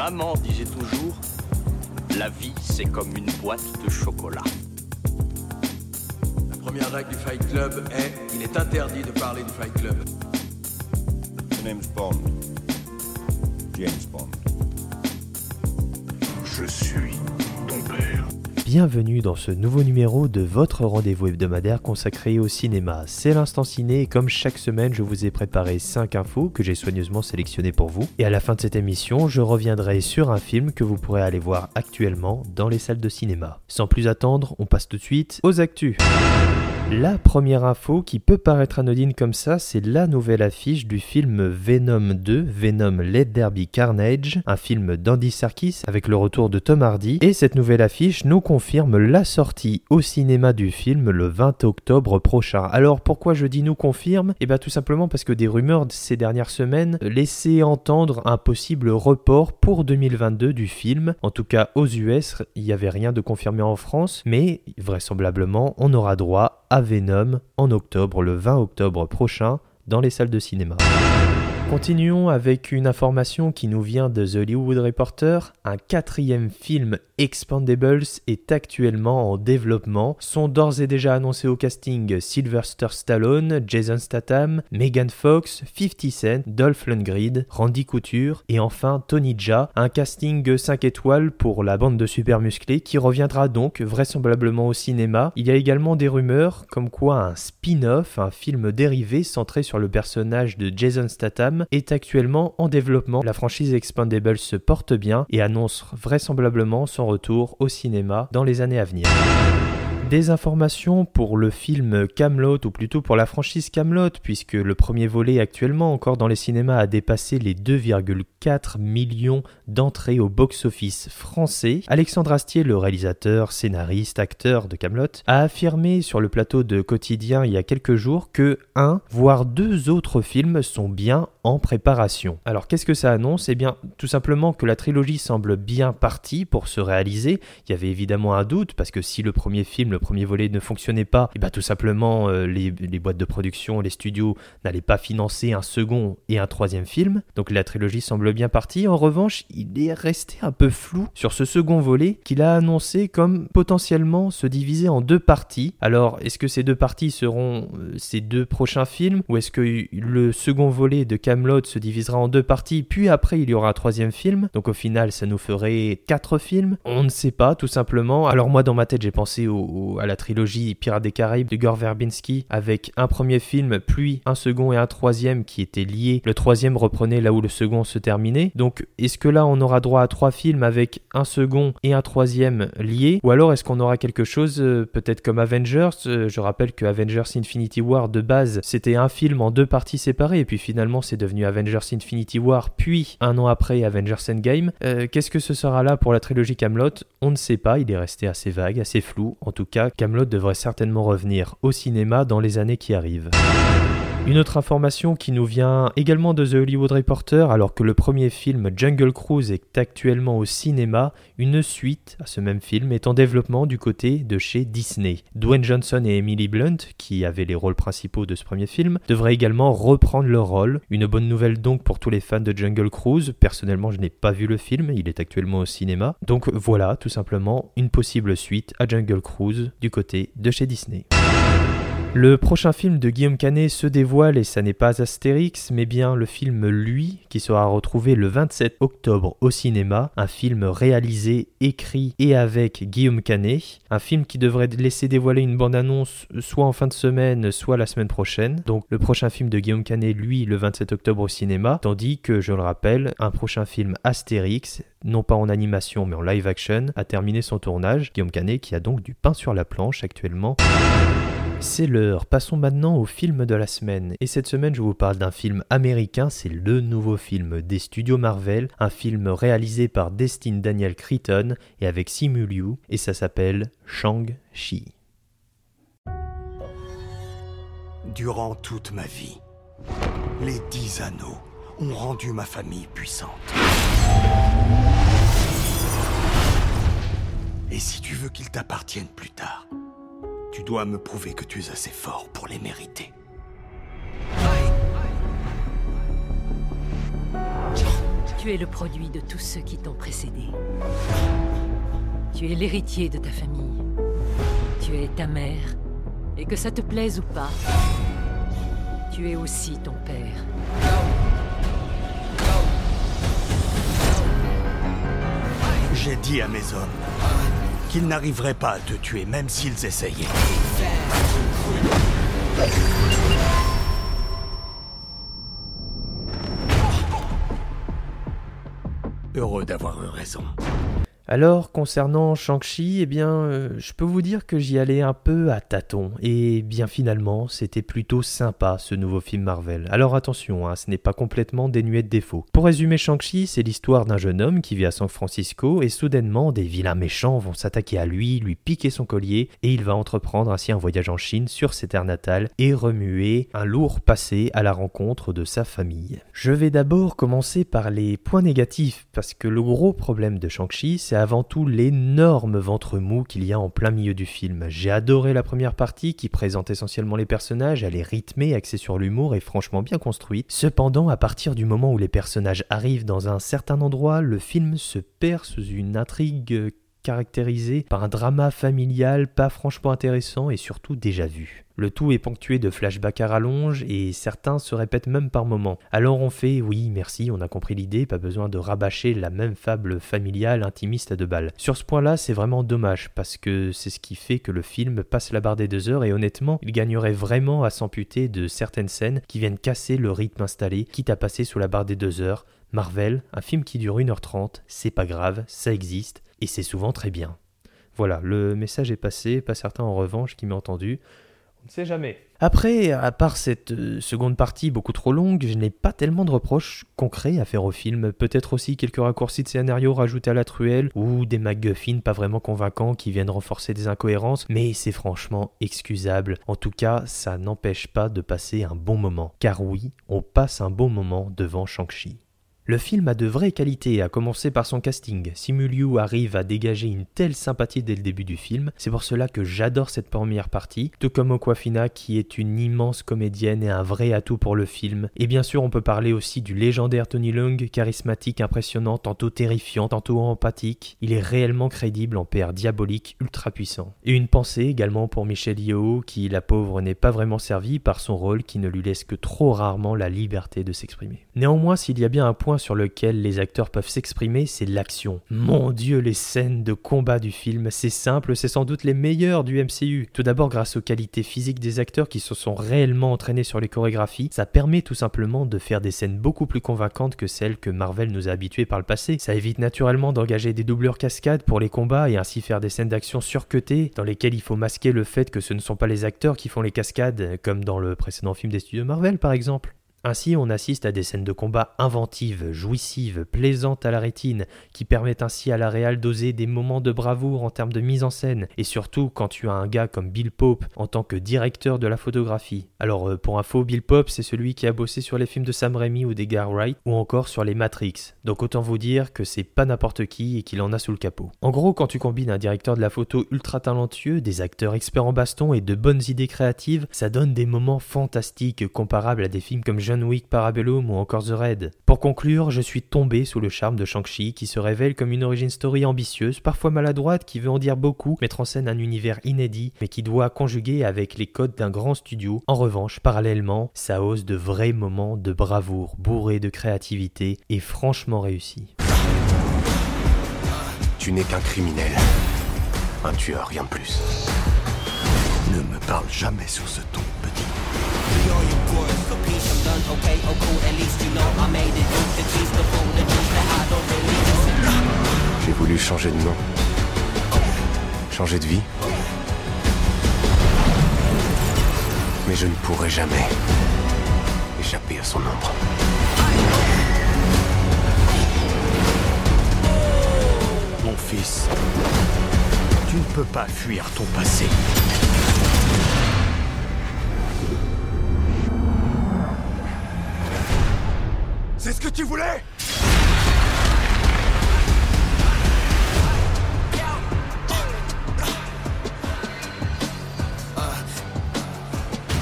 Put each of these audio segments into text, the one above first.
Maman disait toujours, la vie c'est comme une boîte de chocolat. La première règle du Fight Club est il est interdit de parler du Fight Club. Bond. James Bond. Je suis. Bienvenue dans ce nouveau numéro de votre rendez-vous hebdomadaire consacré au cinéma. C'est l'instant ciné et comme chaque semaine, je vous ai préparé 5 infos que j'ai soigneusement sélectionnées pour vous. Et à la fin de cette émission, je reviendrai sur un film que vous pourrez aller voir actuellement dans les salles de cinéma. Sans plus attendre, on passe tout de suite aux actus. La première info qui peut paraître anodine comme ça, c'est la nouvelle affiche du film Venom 2, Venom Let There Carnage, un film d'Andy Serkis avec le retour de Tom Hardy. Et cette nouvelle affiche nous confirme la sortie au cinéma du film le 20 octobre prochain. Alors pourquoi je dis nous confirme? Eh bien tout simplement parce que des rumeurs de ces dernières semaines laissaient entendre un possible report pour 2022 du film. En tout cas aux US, il n'y avait rien de confirmé en France, mais vraisemblablement on aura droit à Venom en octobre, le 20 octobre prochain, dans les salles de cinéma. Continuons avec une information qui nous vient de The Hollywood Reporter. Un quatrième film Expandables est actuellement en développement. Sont d'ores et déjà annoncés au casting Sylvester Stallone, Jason Statham, Megan Fox, 50 Cent, Dolph Lundgren, Randy Couture et enfin Tony Jaa. Un casting 5 étoiles pour la bande de super musclés qui reviendra donc vraisemblablement au cinéma. Il y a également des rumeurs comme quoi un spin-off, un film dérivé centré sur le personnage de Jason Statham est actuellement en développement. La franchise Expandables se porte bien et annonce vraisemblablement son retour au cinéma dans les années à venir. Des informations pour le film Camelot ou plutôt pour la franchise Camelot puisque le premier volet actuellement encore dans les cinémas a dépassé les 2,4 millions d'entrées au box-office français. Alexandre Astier, le réalisateur, scénariste, acteur de Camelot, a affirmé sur le plateau de Quotidien il y a quelques jours que un voire deux autres films sont bien en préparation. Alors qu'est-ce que ça annonce? Eh bien tout simplement que la trilogie semble bien partie pour se réaliser. Il y avait évidemment un doute parce que si le premier film, premier volet ne fonctionnait pas, et bien tout simplement euh, les, boîtes de production, les studios n'allaient pas financer un second et un troisième film. Donc la trilogie semble bien partie. En revanche, il est resté un peu flou sur ce second volet qu'il a annoncé comme potentiellement se diviser en deux parties. Alors est-ce que ces deux parties seront euh, ces deux prochains films ou est-ce que le second volet de Camelot se divisera en deux parties puis après il y aura un troisième film? Donc au final ça nous ferait quatre films On ne sait pas tout simplement. Alors moi dans ma tête j'ai pensé au à la trilogie Pirates des Caraïbes de Gore Verbinski avec un premier film, puis un second et un troisième qui étaient liés. Le troisième reprenait là où le second se terminait. Donc est-ce que là on aura droit à trois films avec un second et un troisième liés? Ou alors est-ce qu'on aura quelque chose euh, peut-être comme Avengers? Euh, Je rappelle que Avengers Infinity War de base c'était un film en deux parties séparées et puis finalement c'est devenu Avengers Infinity War puis un an après Avengers Endgame. Euh, Qu'est-ce que ce sera là pour la trilogie Camelot? On ne sait pas, il est resté assez vague, assez flou. En tout cas Camelot devrait certainement revenir au cinéma dans les années qui arrivent. Une autre information qui nous vient également de The Hollywood Reporter, alors que le premier film Jungle Cruise est actuellement au cinéma, une suite à ce même film est en développement du côté de chez Disney. Dwayne Johnson et Emily Blunt, qui avaient les rôles principaux de ce premier film, devraient également reprendre leur rôle. Une bonne nouvelle donc pour tous les fans de Jungle Cruise. Personnellement, je n'ai pas vu le film, il est actuellement au cinéma. Donc voilà, tout simplement, une possible suite à Jungle Cruise du côté de chez Disney. Le prochain film de Guillaume Canet se dévoile et ça n'est pas Astérix, mais bien le film Lui, qui sera retrouvé le 27 octobre au cinéma, un film réalisé, écrit et avec Guillaume Canet, un film qui devrait laisser dévoiler une bande-annonce soit en fin de semaine, soit la semaine prochaine. Donc le prochain film de Guillaume Canet, lui, le 27 octobre au cinéma, tandis que, je le rappelle, un prochain film Astérix, non pas en animation mais en live action, a terminé son tournage. Guillaume Canet qui a donc du pain sur la planche actuellement. C'est l'heure, passons maintenant au film de la semaine. Et cette semaine, je vous parle d'un film américain, c'est le nouveau film des studios Marvel, un film réalisé par Destin Daniel Cretton et avec Simu Liu, et ça s'appelle Shang-Chi. Durant toute ma vie, les dix anneaux ont rendu ma famille puissante. Et si tu veux qu'ils t'appartiennent plus tard, tu dois me prouver que tu es assez fort pour les mériter. Tu es le produit de tous ceux qui t'ont précédé. Tu es l'héritier de ta famille. Tu es ta mère. Et que ça te plaise ou pas, tu es aussi ton père. J'ai dit à mes hommes qu'ils n'arriveraient pas à te tuer, même s'ils essayaient. Heureux d'avoir eu raison. Alors, concernant Shang-Chi, eh bien, euh, je peux vous dire que j'y allais un peu à tâtons, et bien finalement, c'était plutôt sympa ce nouveau film Marvel. Alors attention, hein, ce n'est pas complètement dénué de défauts. Pour résumer Shang-Chi, c'est l'histoire d'un jeune homme qui vit à San Francisco, et soudainement, des vilains méchants vont s'attaquer à lui, lui piquer son collier, et il va entreprendre ainsi un voyage en Chine sur ses terres natales, et remuer un lourd passé à la rencontre de sa famille. Je vais d'abord commencer par les points négatifs, parce que le gros problème de Shang-Chi, c'est avant tout l'énorme ventre mou qu'il y a en plein milieu du film. J'ai adoré la première partie qui présente essentiellement les personnages, elle est rythmée, axée sur l'humour et franchement bien construite. Cependant, à partir du moment où les personnages arrivent dans un certain endroit, le film se perd sous une intrigue caractérisée par un drama familial pas franchement intéressant et surtout déjà vu. Le tout est ponctué de flashbacks à rallonge et certains se répètent même par moments. Alors on fait oui, merci, on a compris l'idée, pas besoin de rabâcher la même fable familiale intimiste à deux balles. Sur ce point-là, c'est vraiment dommage parce que c'est ce qui fait que le film passe la barre des deux heures et honnêtement, il gagnerait vraiment à s'amputer de certaines scènes qui viennent casser le rythme installé, quitte à passer sous la barre des deux heures. Marvel, un film qui dure 1h30, c'est pas grave, ça existe, et c'est souvent très bien. Voilà, le message est passé, pas certain en revanche qui m'a entendu. On ne sait jamais. Après, à part cette euh, seconde partie beaucoup trop longue, je n'ai pas tellement de reproches concrets à faire au film. Peut-être aussi quelques raccourcis de scénario rajoutés à la truelle, ou des MacGuffin pas vraiment convaincants qui viennent renforcer des incohérences, mais c'est franchement excusable. En tout cas, ça n'empêche pas de passer un bon moment. Car oui, on passe un bon moment devant Shang-Chi. Le film a de vraies qualités, à commencer par son casting. Simu Liu arrive à dégager une telle sympathie dès le début du film, c'est pour cela que j'adore cette première partie, tout comme Okwafina qui est une immense comédienne et un vrai atout pour le film. Et bien sûr, on peut parler aussi du légendaire Tony Leung, charismatique, impressionnant, tantôt terrifiant, tantôt empathique. Il est réellement crédible en père diabolique ultra puissant. Et une pensée également pour Michelle Yeoh, qui, la pauvre, n'est pas vraiment servie par son rôle qui ne lui laisse que trop rarement la liberté de s'exprimer. Néanmoins, s'il y a bien un point sur lequel les acteurs peuvent s'exprimer, c'est l'action. Mon dieu, les scènes de combat du film, c'est simple, c'est sans doute les meilleures du MCU. Tout d'abord grâce aux qualités physiques des acteurs qui se sont réellement entraînés sur les chorégraphies, ça permet tout simplement de faire des scènes beaucoup plus convaincantes que celles que Marvel nous a habitués par le passé. Ça évite naturellement d'engager des doubleurs cascades pour les combats et ainsi faire des scènes d'action surcutées dans lesquelles il faut masquer le fait que ce ne sont pas les acteurs qui font les cascades, comme dans le précédent film des studios Marvel par exemple. Ainsi, on assiste à des scènes de combat inventives, jouissives, plaisantes à la rétine, qui permettent ainsi à la réal d'oser des moments de bravoure en termes de mise en scène, et surtout quand tu as un gars comme Bill Pope en tant que directeur de la photographie. Alors, euh, pour info, Bill Pope, c'est celui qui a bossé sur les films de Sam Raimi ou d'Edgar Wright, ou encore sur les Matrix. Donc autant vous dire que c'est pas n'importe qui et qu'il en a sous le capot. En gros, quand tu combines un directeur de la photo ultra talentueux, des acteurs experts en baston et de bonnes idées créatives, ça donne des moments fantastiques comparables à des films comme John Wick Parabellum ou encore The Raid. Pour conclure, je suis tombé sous le charme de Shang-Chi qui se révèle comme une origin story ambitieuse, parfois maladroite, qui veut en dire beaucoup, mettre en scène un univers inédit, mais qui doit conjuguer avec les codes d'un grand studio. En revanche, parallèlement, ça ose de vrais moments de bravoure, bourrés de créativité et franchement réussis. Tu n'es qu'un criminel. Un tueur, rien de plus. Ne me parle jamais sur ce ton, J'ai voulu changer de nom. Changer de vie. Mais je ne pourrai jamais échapper à son ombre. Mon fils, tu ne peux pas fuir ton passé. Ce que tu voulais.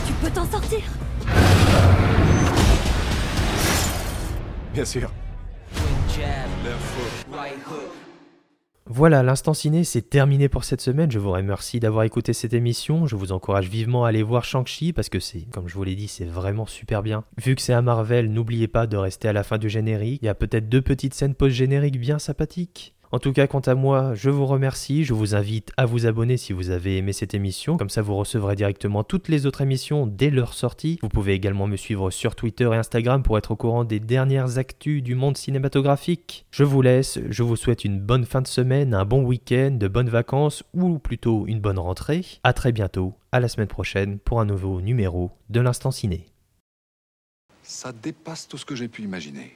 Tu peux t'en sortir. Bien sûr. Voilà, l'instant ciné, c'est terminé pour cette semaine. Je vous remercie d'avoir écouté cette émission. Je vous encourage vivement à aller voir Shang-Chi parce que c'est, comme je vous l'ai dit, c'est vraiment super bien. Vu que c'est à Marvel, n'oubliez pas de rester à la fin du générique. Il y a peut-être deux petites scènes post-génériques bien sympathiques. En tout cas, quant à moi, je vous remercie. Je vous invite à vous abonner si vous avez aimé cette émission. Comme ça, vous recevrez directement toutes les autres émissions dès leur sortie. Vous pouvez également me suivre sur Twitter et Instagram pour être au courant des dernières actus du monde cinématographique. Je vous laisse. Je vous souhaite une bonne fin de semaine, un bon week-end, de bonnes vacances ou plutôt une bonne rentrée. À très bientôt. À la semaine prochaine pour un nouveau numéro de l'Instant Ciné. Ça dépasse tout ce que j'ai pu imaginer.